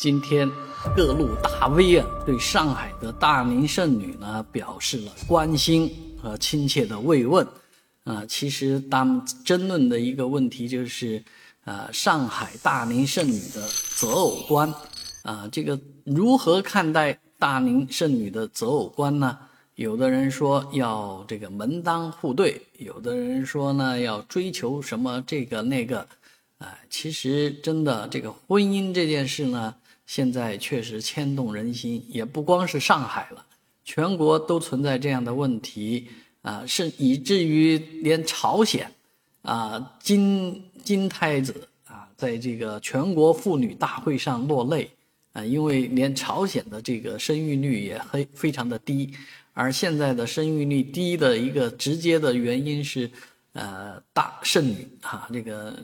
今天各路大 V 啊，对上海的大龄剩女呢表示了关心和亲切的慰问。啊，其实他们争论的一个问题就是，啊，上海大龄剩女的择偶观，啊，这个如何看待大龄剩女的择偶观呢？有的人说要这个门当户对，有的人说呢要追求什么这个那个，啊，其实真的这个婚姻这件事呢，现在确实牵动人心，也不光是上海了，全国都存在这样的问题。啊，是以至于连朝鲜，啊金金太子啊，在这个全国妇女大会上落泪，啊，因为连朝鲜的这个生育率也很非常的低，而现在的生育率低的一个直接的原因是，呃，大剩女哈，这个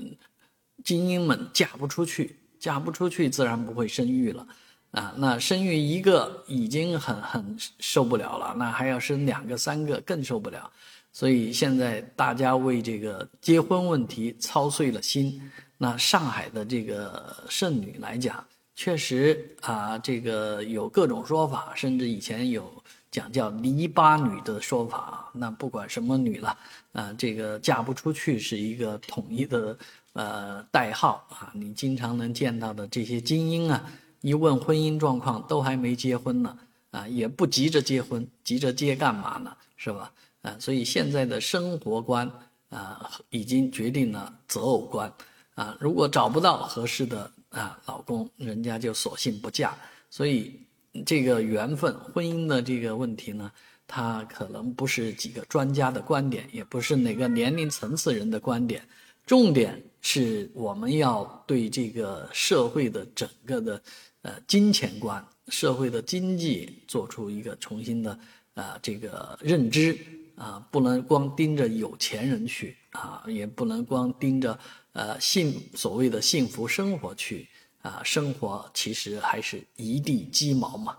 精英们嫁不出去，嫁不出去自然不会生育了。啊，那生育一个已经很很受不了了，那还要生两个、三个更受不了。所以现在大家为这个结婚问题操碎了心。那上海的这个剩女来讲，确实啊，这个有各种说法，甚至以前有讲叫“篱笆女”的说法。那不管什么女了，啊，这个嫁不出去是一个统一的呃代号啊。你经常能见到的这些精英啊。一问婚姻状况，都还没结婚呢，啊，也不急着结婚，急着结干嘛呢？是吧？啊，所以现在的生活观啊，已经决定了择偶观啊。如果找不到合适的啊老公，人家就索性不嫁。所以这个缘分、婚姻的这个问题呢，它可能不是几个专家的观点，也不是哪个年龄层次人的观点，重点是我们要对这个社会的整个的。呃，金钱观、社会的经济做出一个重新的啊这个认知啊，不能光盯着有钱人去啊，也不能光盯着呃幸所谓的幸福生活去啊，生活其实还是一地鸡毛嘛。